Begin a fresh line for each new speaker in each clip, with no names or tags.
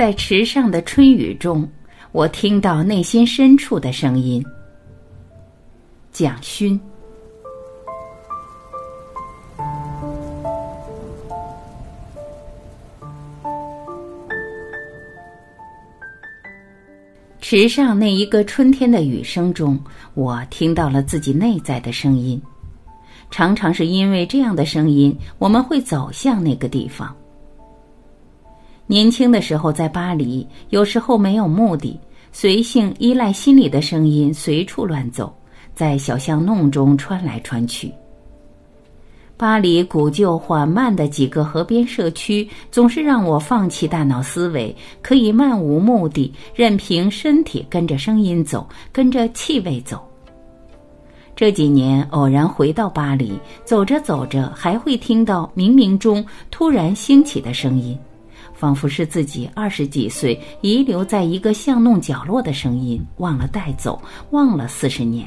在池上的春雨中，我听到内心深处的声音。蒋勋。池上那一个春天的雨声中，我听到了自己内在的声音。常常是因为这样的声音，我们会走向那个地方。年轻的时候在巴黎，有时候没有目的，随性依赖心里的声音，随处乱走，在小巷弄中穿来穿去。巴黎古旧缓慢的几个河边社区，总是让我放弃大脑思维，可以漫无目的，任凭身体跟着声音走，跟着气味走。这几年偶然回到巴黎，走着走着，还会听到冥冥中突然兴起的声音，仿佛是自己二十几岁遗留在一个巷弄角落的声音，忘了带走，忘了四十年。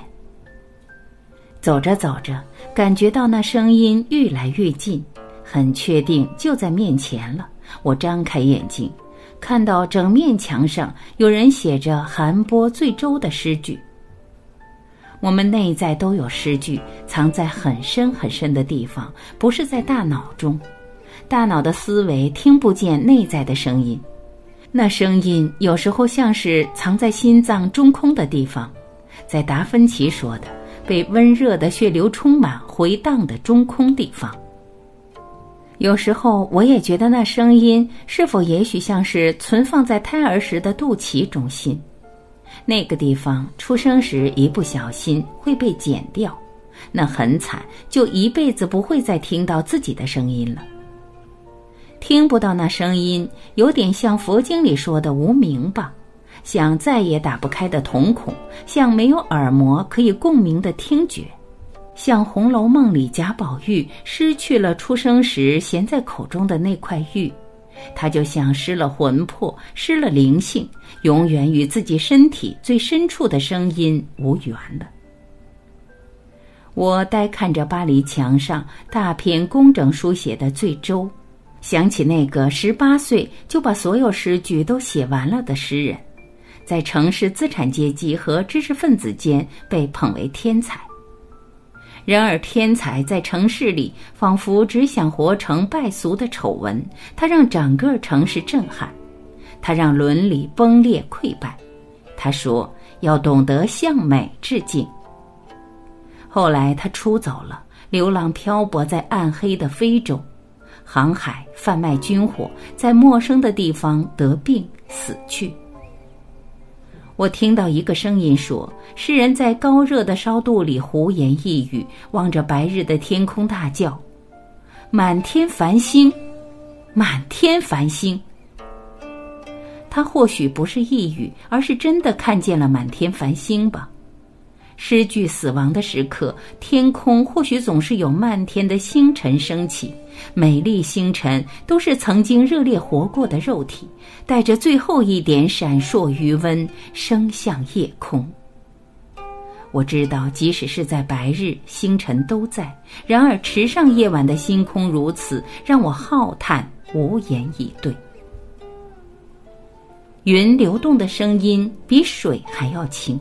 走着走着，感觉到那声音愈来愈近，很确定就在面前了。我张开眼睛，看到整面墙上有人写着韩波醉舟的诗句。我们内在都有诗句，藏在很深很深的地方，不是在大脑中。大脑的思维听不见内在的声音，那声音有时候像是藏在心脏中空的地方，在达芬奇说的。被温热的血流充满回荡的中空地方。有时候我也觉得那声音是否也许像是存放在胎儿时的肚脐中心，那个地方出生时一不小心会被剪掉，那很惨，就一辈子不会再听到自己的声音了。听不到那声音，有点像佛经里说的无名吧。像再也打不开的瞳孔，像没有耳膜可以共鸣的听觉，像《红楼梦》里贾宝玉失去了出生时衔在口中的那块玉，他就像失了魂魄、失了灵性，永远与自己身体最深处的声音无缘了。我呆看着巴黎墙上大片工整书写的最舟，想起那个十八岁就把所有诗句都写完了的诗人。在城市资产阶级和知识分子间被捧为天才。然而，天才在城市里仿佛只想活成败俗的丑闻。他让整个城市震撼，他让伦理崩裂溃败。他说要懂得向美致敬。后来，他出走了，流浪漂泊在暗黑的非洲，航海贩卖军火，在陌生的地方得病死去。我听到一个声音说：“诗人在高热的烧肚里胡言一语，望着白日的天空大叫：‘满天繁星，满天繁星。’他或许不是抑郁，而是真的看见了满天繁星吧。”诗句死亡的时刻，天空或许总是有漫天的星辰升起。美丽星辰都是曾经热烈活过的肉体，带着最后一点闪烁余温，升向夜空。我知道，即使是在白日，星辰都在；然而，池上夜晚的星空如此，让我浩叹，无言以对。云流动的声音比水还要轻。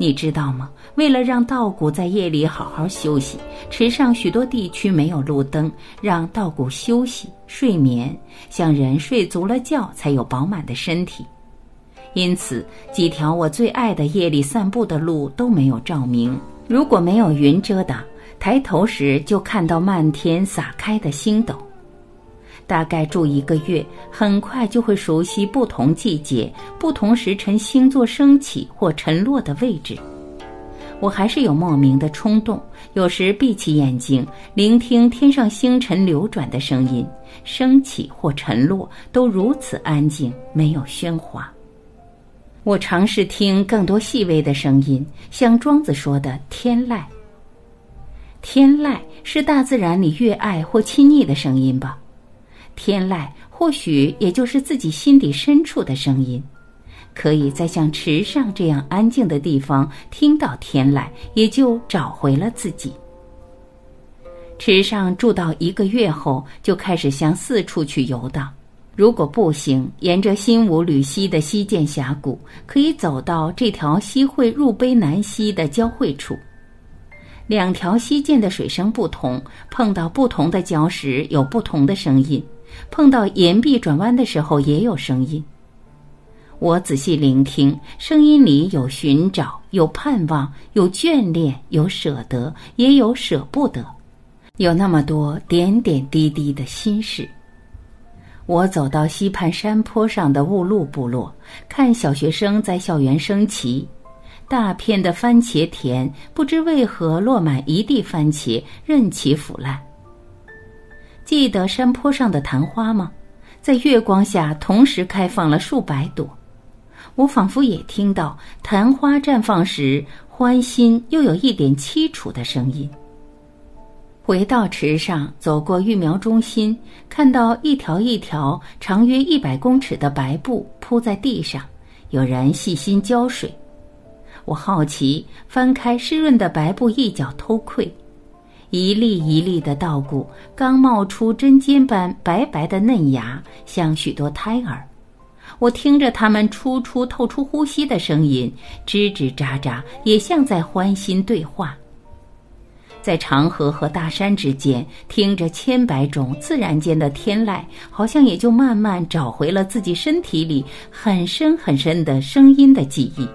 你知道吗？为了让稻谷在夜里好好休息，池上许多地区没有路灯，让稻谷休息睡眠，像人睡足了觉才有饱满的身体。因此，几条我最爱的夜里散步的路都没有照明。如果没有云遮挡，抬头时就看到漫天洒开的星斗。大概住一个月，很快就会熟悉不同季节、不同时辰星座升起或沉落的位置。我还是有莫名的冲动，有时闭起眼睛，聆听天上星辰流转的声音，升起或沉落都如此安静，没有喧哗。我尝试听更多细微的声音，像庄子说的“天籁”。天籁是大自然里越爱或亲昵的声音吧。天籁或许也就是自己心底深处的声音，可以在像池上这样安静的地方听到天籁，也就找回了自己。池上住到一个月后，就开始向四处去游荡，如果步行，沿着新武吕溪的溪涧峡谷，可以走到这条溪汇入卑南溪的交汇处。两条溪涧的水声不同，碰到不同的礁石有不同的声音，碰到岩壁转弯的时候也有声音。我仔细聆听，声音里有寻找，有盼望，有眷恋，有舍得，也有舍不得，有那么多点点滴滴的心事。我走到溪畔山坡上的雾露部落，看小学生在校园升旗。大片的番茄田，不知为何落满一地番茄，任其腐烂。记得山坡上的昙花吗？在月光下同时开放了数百朵。我仿佛也听到昙花绽放时欢欣又有一点凄楚的声音。回到池上，走过育苗中心，看到一条一条长约一百公尺的白布铺在地上，有人细心浇水。我好奇，翻开湿润的白布，一角偷窥，一粒一粒的稻谷刚冒出针尖般白白的嫩芽，像许多胎儿。我听着它们初出透出呼吸的声音，吱吱喳喳，也像在欢欣对话。在长河和大山之间，听着千百种自然间的天籁，好像也就慢慢找回了自己身体里很深很深的声音的记忆。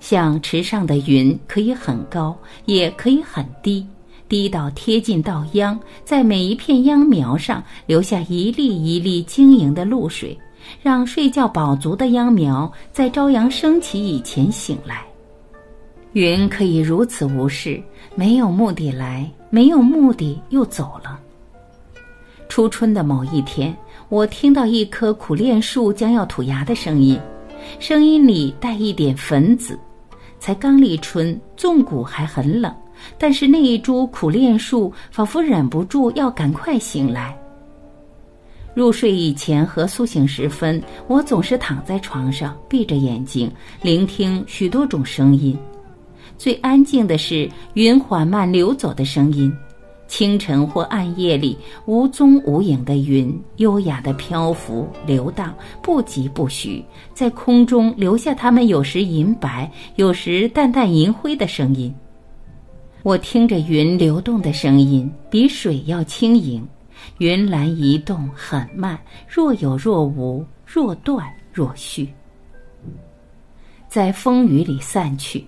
像池上的云，可以很高，也可以很低，低到贴近稻秧，在每一片秧苗上留下一粒一粒晶莹的露水，让睡觉饱足的秧苗在朝阳升起以前醒来。云可以如此无视，没有目的来，没有目的又走了。初春的某一天，我听到一棵苦楝树将要吐芽的声音，声音里带一点粉紫。才刚立春，纵谷还很冷，但是那一株苦楝树仿佛忍不住要赶快醒来。入睡以前和苏醒时分，我总是躺在床上，闭着眼睛，聆听许多种声音。最安静的是云缓慢流走的声音。清晨或暗夜里，无踪无影的云，优雅的漂浮流荡，不疾不徐，在空中留下它们有时银白，有时淡淡银灰的声音。我听着云流动的声音，比水要轻盈。云岚移动很慢，若有若无，若断若续，在风雨里散去。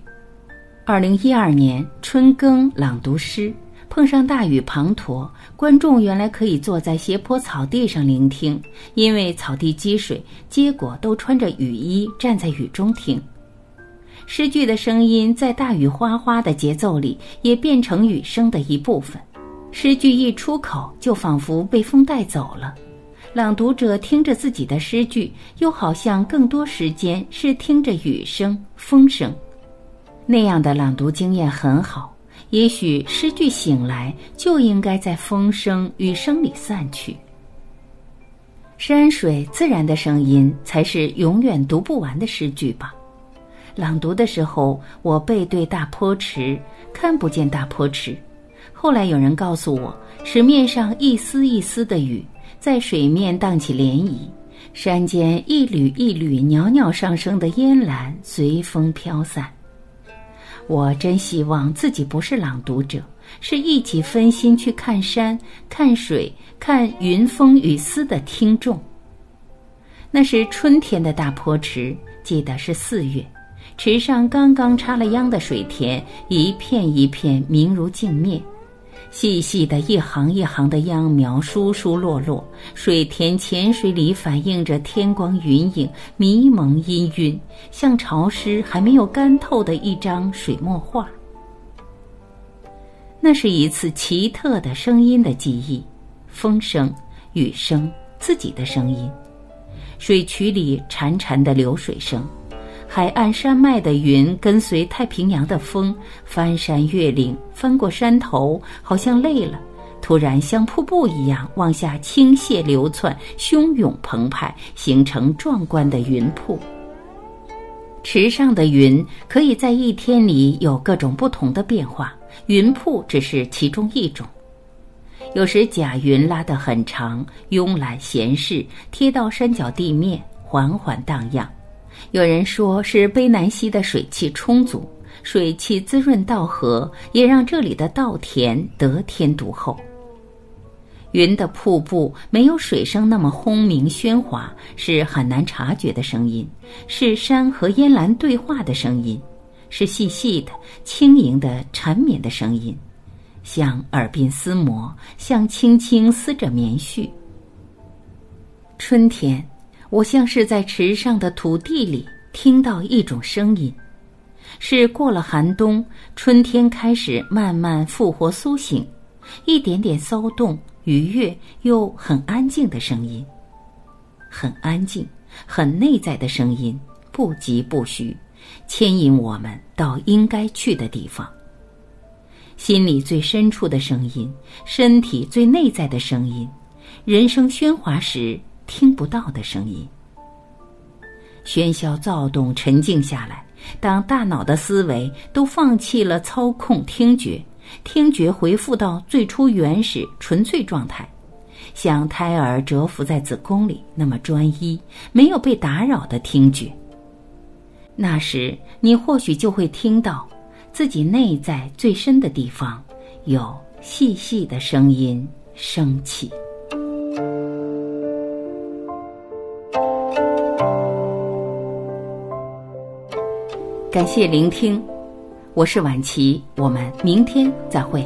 二零一二年春耕朗读诗。碰上大雨滂沱，观众原来可以坐在斜坡草地上聆听，因为草地积水，结果都穿着雨衣站在雨中听。诗句的声音在大雨哗哗的节奏里也变成雨声的一部分，诗句一出口就仿佛被风带走了。朗读者听着自己的诗句，又好像更多时间是听着雨声、风声，那样的朗读经验很好。也许诗句醒来就应该在风声、雨声里散去。山水自然的声音才是永远读不完的诗句吧。朗读的时候，我背对大坡池，看不见大坡池。后来有人告诉我，池面上一丝一丝的雨在水面荡起涟漪，山间一缕一缕袅袅上升的烟岚随风飘散。我真希望自己不是朗读者，是一起分心去看山、看水、看云风雨丝的听众。那是春天的大坡池，记得是四月，池上刚刚插了秧的水田，一片一片明如镜面。细细的一行一行的秧苗疏疏落落，水田浅水里反映着天光云影，迷蒙氤氲，像潮湿还没有干透的一张水墨画。那是一次奇特的声音的记忆：风声、雨声、自己的声音，水渠里潺潺的流水声。海岸山脉的云跟随太平洋的风，翻山越岭，翻过山头，好像累了，突然像瀑布一样往下倾泻流窜，汹涌澎湃，形成壮观的云瀑。池上的云可以在一天里有各种不同的变化，云瀑只是其中一种。有时假云拉得很长，慵懒闲适，贴到山脚地面，缓缓荡漾。有人说是卑南溪的水气充足，水气滋润稻禾，也让这里的稻田得天独厚。云的瀑布没有水声那么轰鸣喧哗，是很难察觉的声音，是山和烟岚对话的声音，是细细的、轻盈的、缠绵的声音。像耳鬓厮磨，像轻轻撕着棉絮。春天，我像是在池上的土地里听到一种声音，是过了寒冬，春天开始慢慢复活苏醒，一点点骚动、愉悦又很安静的声音，很安静、很内在的声音，不疾不徐，牵引我们到应该去的地方。心里最深处的声音，身体最内在的声音，人生喧哗时听不到的声音。喧嚣躁动沉静下来，当大脑的思维都放弃了操控听觉，听觉回复到最初原始纯粹状态，像胎儿蛰伏在子宫里那么专一、没有被打扰的听觉。那时，你或许就会听到。自己内在最深的地方，有细细的声音升起。感谢聆听，我是晚琪，我们明天再会。